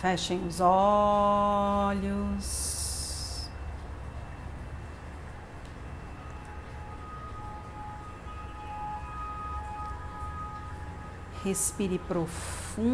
Fechem os olhos. Respire profundamente.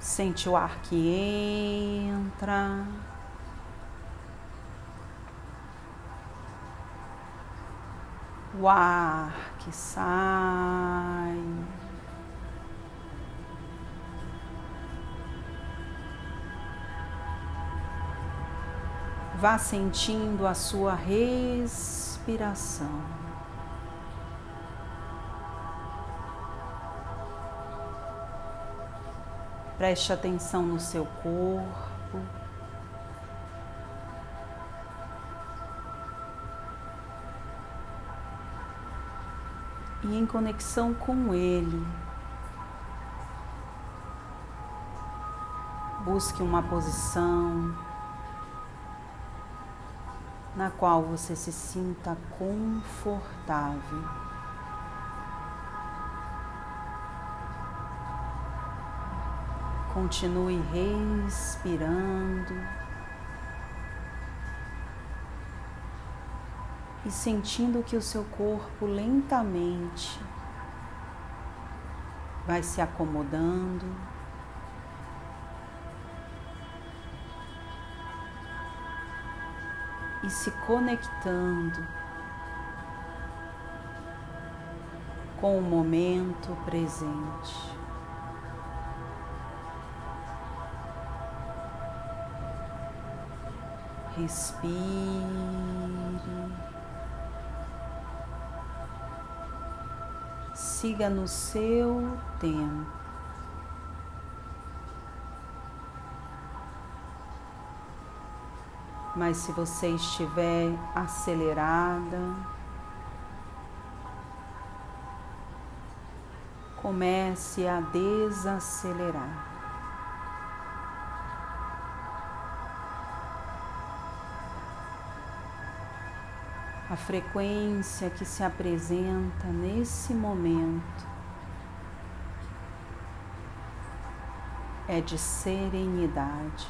Sente o ar que entra. O ar que sai. Vá sentindo a sua respiração. Preste atenção no seu corpo. Conexão com ele, busque uma posição na qual você se sinta confortável. Continue respirando e sentindo que o seu corpo lentamente vai se acomodando. E se conectando com o momento presente. Respire. Siga no seu tempo. Mas se você estiver acelerada, comece a desacelerar. Frequência que se apresenta nesse momento é de serenidade.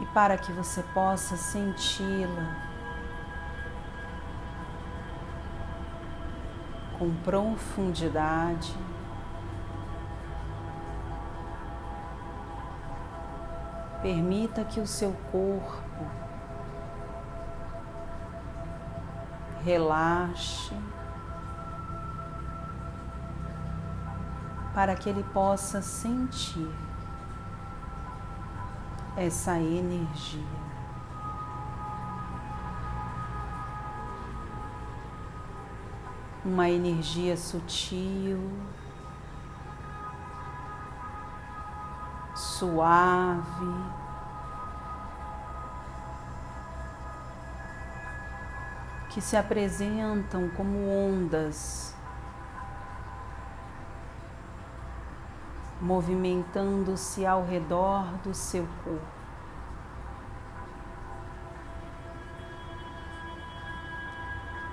E para que você possa senti-la com profundidade, Permita que o seu corpo relaxe para que ele possa sentir essa energia. Uma energia sutil, suave. Que se apresentam como ondas, movimentando-se ao redor do seu corpo.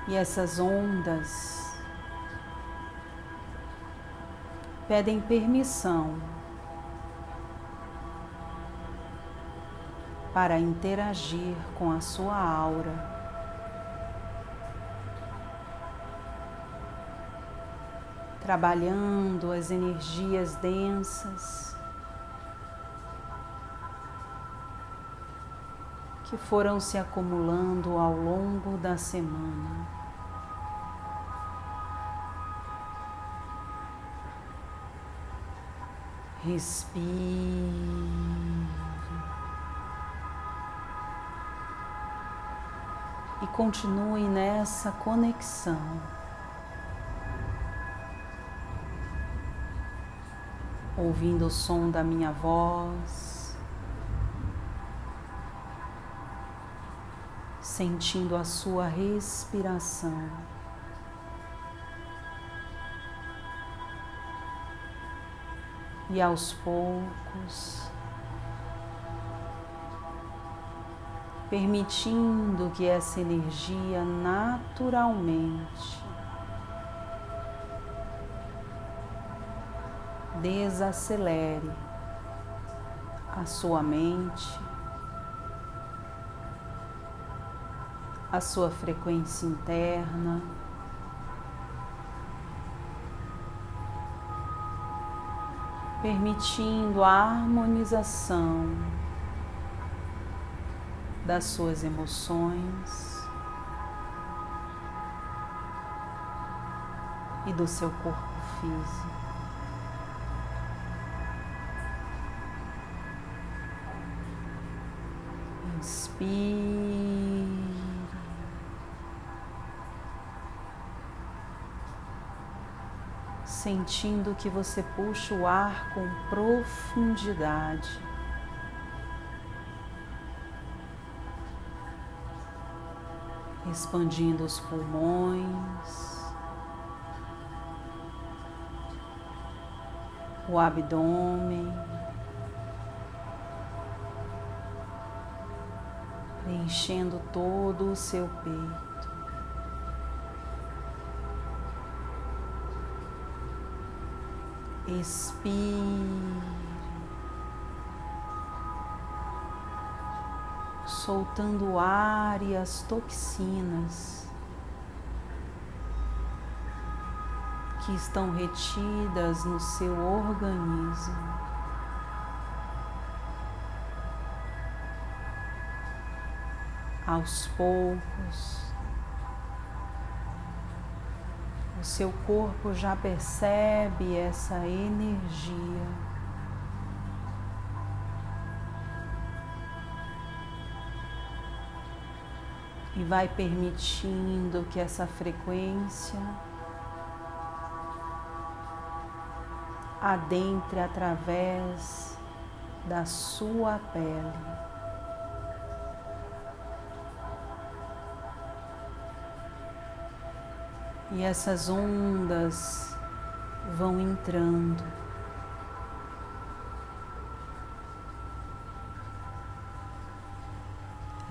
E essas ondas pedem permissão para interagir com a sua aura. Trabalhando as energias densas que foram se acumulando ao longo da semana. Respire. E continue nessa conexão. Ouvindo o som da minha voz, sentindo a sua respiração. E aos poucos, permitindo que essa energia naturalmente desacelere a sua mente, a sua frequência interna. Permitindo a harmonização das suas emoções e do seu corpo físico. Inspire. Sentindo que você puxa o ar com profundidade. Expandindo os pulmões, o abdômen, preenchendo todo o seu peito. Expire. Soltando o ar e as toxinas que estão retidas no seu organismo. Aos poucos, o seu corpo já percebe essa energia. E vai permitindo que essa frequência adentre através da sua pele. E essas ondas vão entrando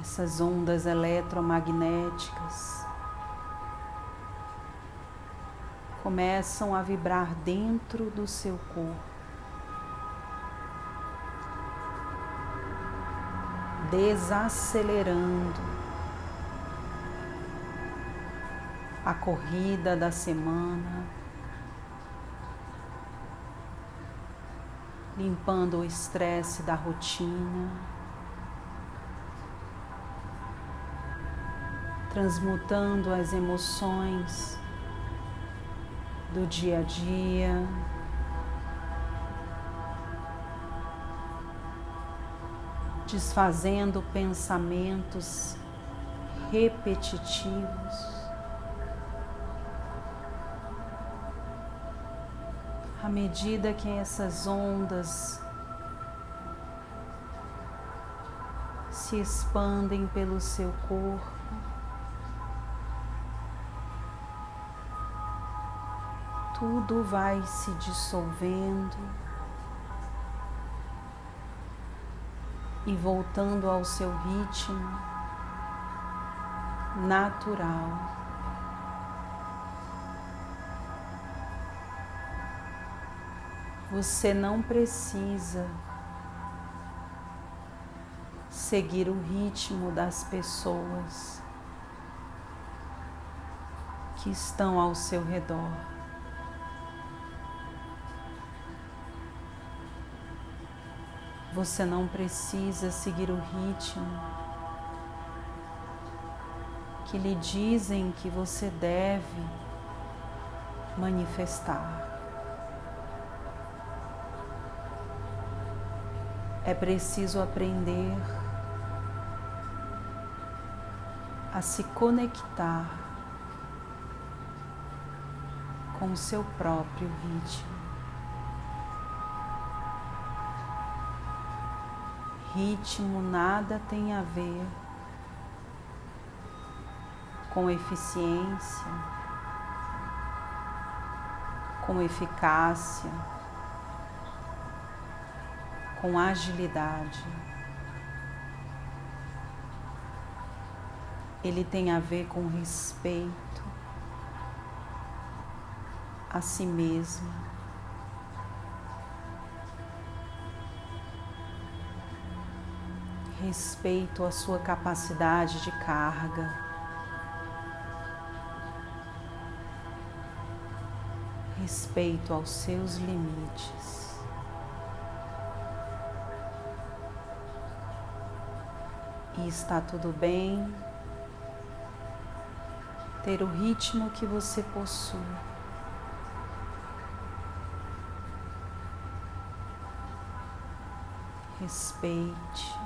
essas ondas eletromagnéticas começam a vibrar dentro do seu corpo. Desacelerando a corrida da semana, limpando o estresse da rotina. Transmutando as emoções do dia a dia. Desfazendo pensamentos repetitivos. À medida que essas ondas se expandem pelo seu corpo, tudo vai se dissolvendo e voltando ao seu ritmo natural. Você não precisa seguir o ritmo das pessoas que estão ao seu redor. Você não precisa seguir o ritmo que lhe dizem que você deve manifestar. É preciso aprender a se conectar com o seu próprio ritmo. Ritmo nada tem a ver com eficiência, com eficácia, com agilidade. Ele tem a ver com respeito a si mesmo. Respeito a sua capacidade de carga. respeito aos seus limites. E está tudo bem ter o ritmo que você possui. Respeite,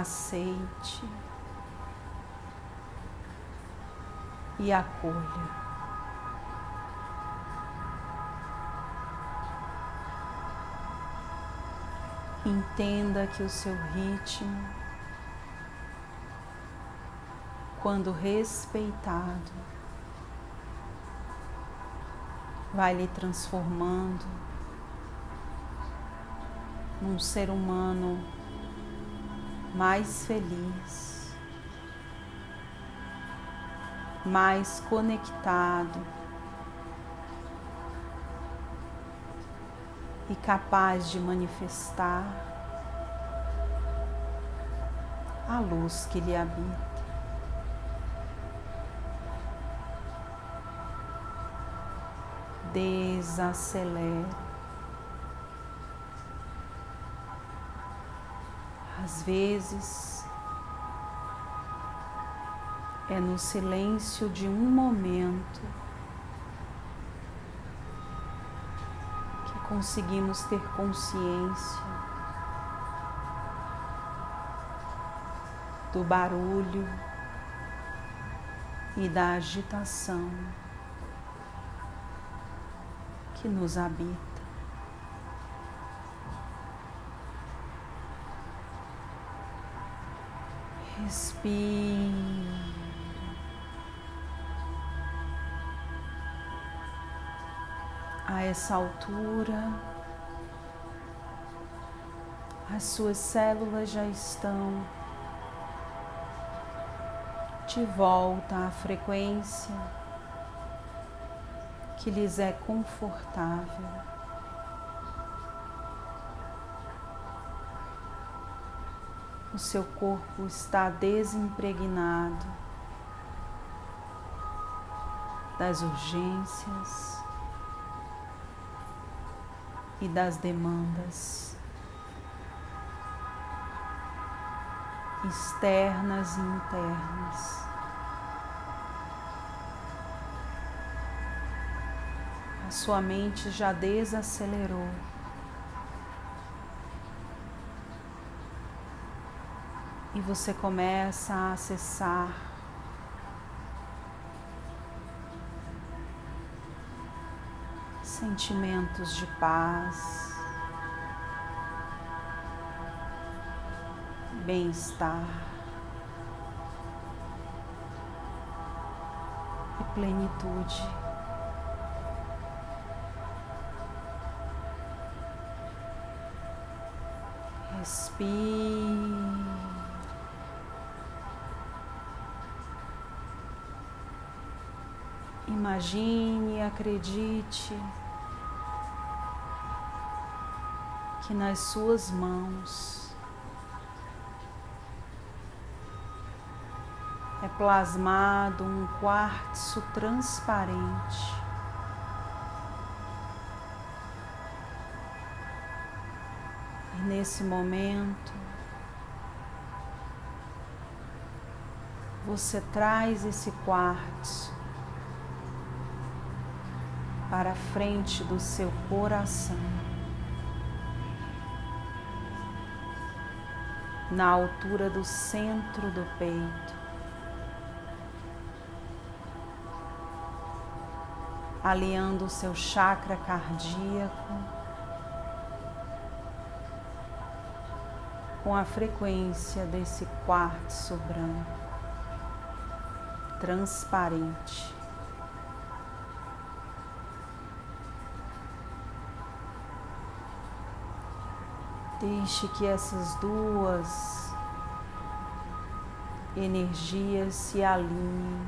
aceite. e acolha. Entenda que o seu ritmo, quando respeitado, vai lhe transformando num ser humano mais feliz. mais conectado e capaz de manifestar a luz que lhe habita. Desacelere. Às vezes, é no silêncio de um momento que conseguimos ter consciência do barulho e da agitação que nos habita. Respire. a essa altura, as suas células já estão de volta à frequência que lhes é confortável. O seu corpo está desimpregnado das urgências, e das demandas externas e internas. A sua mente já desacelerou. E você começa a acessar sentimentos de paz, bem-estar e plenitude. Respire. Imagine, acredite que nas suas mãos é plasmado um quartzo transparente. E nesse momento, você traz esse quartzo para a frente do seu coração. na altura do centro do peito. Alinhando o seu chakra cardíaco com a frequência desse quartzo branco, transparente. Deixe que essas duas energias se alinhem.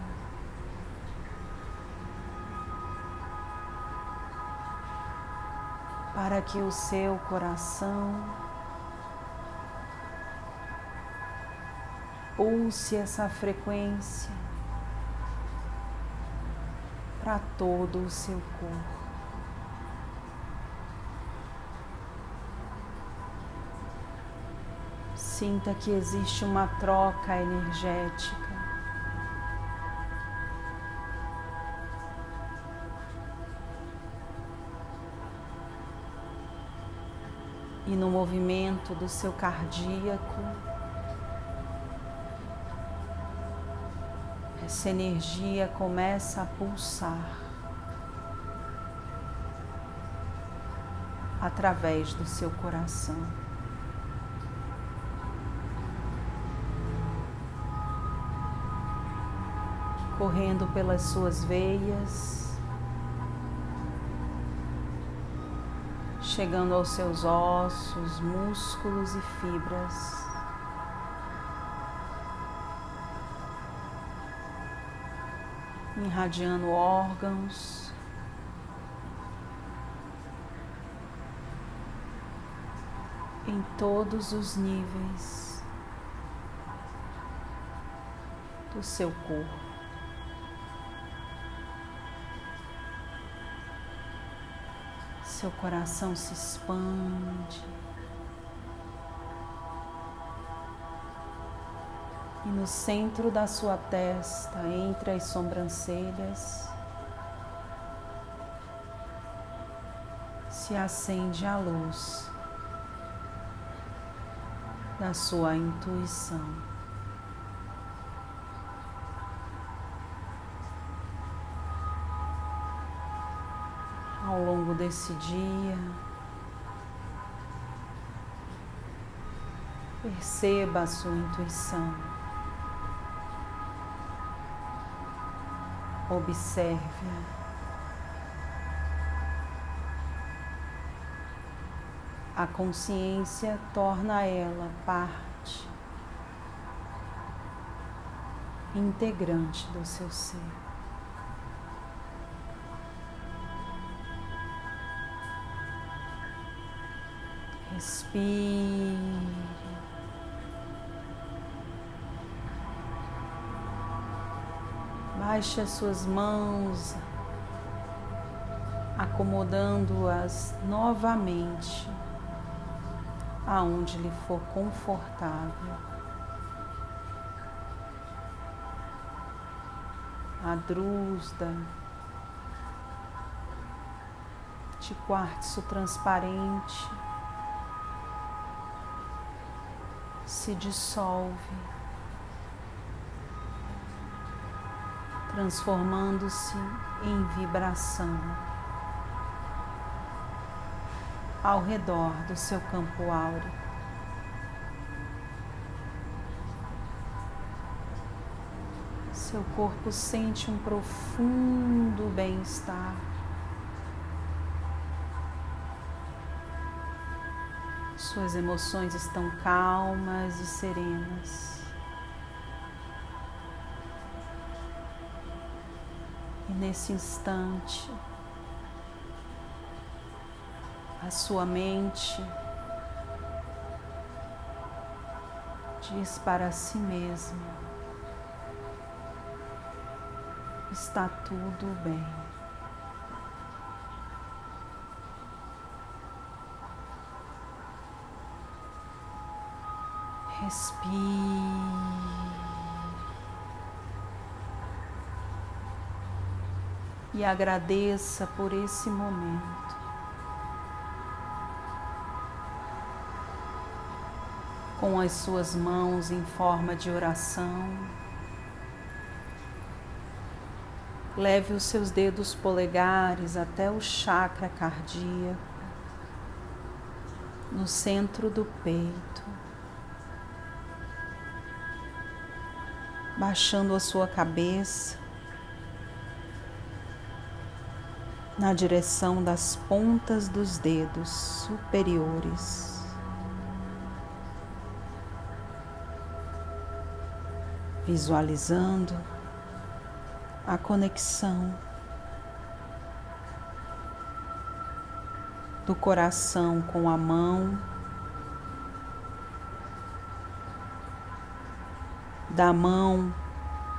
Para que o seu coração pulse essa frequência para todo o seu corpo. Sinta que existe uma troca energética. E no movimento do seu cardíaco, essa energia começa a pulsar através do seu coração. Correndo pelas suas veias, chegando aos seus ossos, músculos e fibras. irradiando órgãos. Em todos os níveis do seu corpo. Seu coração se expande. E no centro da sua testa, entre as sobrancelhas, se acende a luz da sua intuição. Desse dia, perceba a sua intuição. Observe-a. A consciência torna ela parte integrante do seu ser. Respire. Baixe as suas mãos, acomodando-as novamente aonde lhe for confortável. A drusda de quartzo transparente se dissolve transformando-se em vibração ao redor do seu campo áureo. Seu corpo sente um profundo bem-estar. Suas emoções estão calmas e serenas. nesse instante, a sua mente diz para si mesma: está tudo bem. Respire. e agradeça por esse momento. Com as suas mãos em forma de oração, leve os seus dedos polegares até o chakra cardíaco, no centro do peito, baixando a sua cabeça na direção das pontas dos dedos superiores. Visualizando a conexão do coração com a mão da mão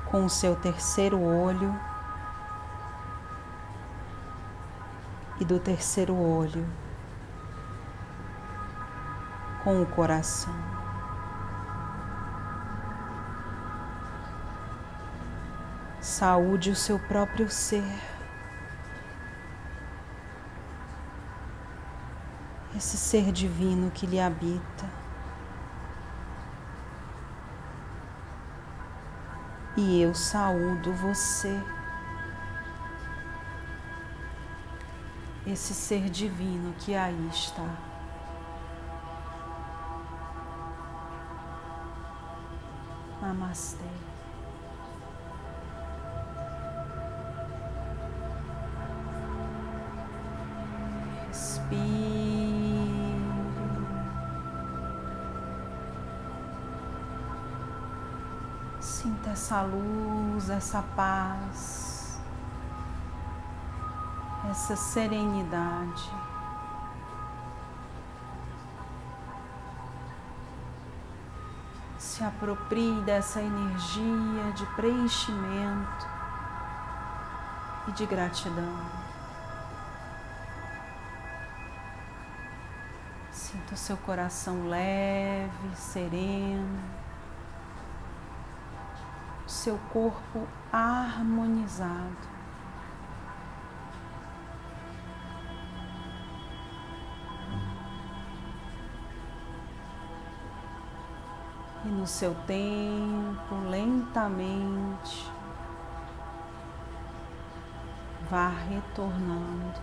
com o seu terceiro olho e do terceiro olho com o coração. Saúde o seu próprio ser. esse ser divino que lhe habita. E eu saúdo você, esse ser divino que aí está. Namastê. Sinta essa luz, essa paz, essa serenidade. Se aproprie dessa energia de preenchimento e de gratidão. Sinta o seu coração leve, sereno seu corpo harmonizado. E no seu tempo, lentamente, vá retornando.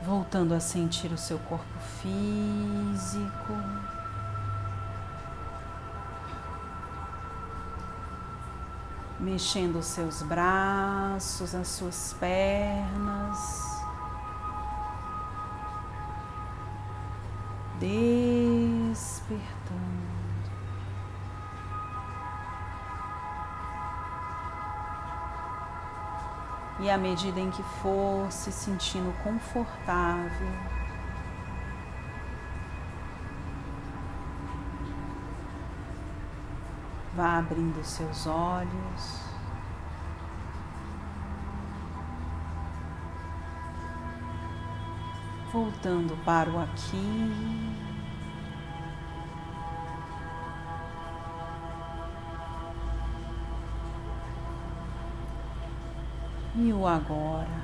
Voltando a sentir o seu corpo físico. Mexendo os seus braços, as suas pernas. Despertando. E à medida em que for se sentindo confortável, Vá abrindo seus olhos. Voltando para o aqui. E o agora.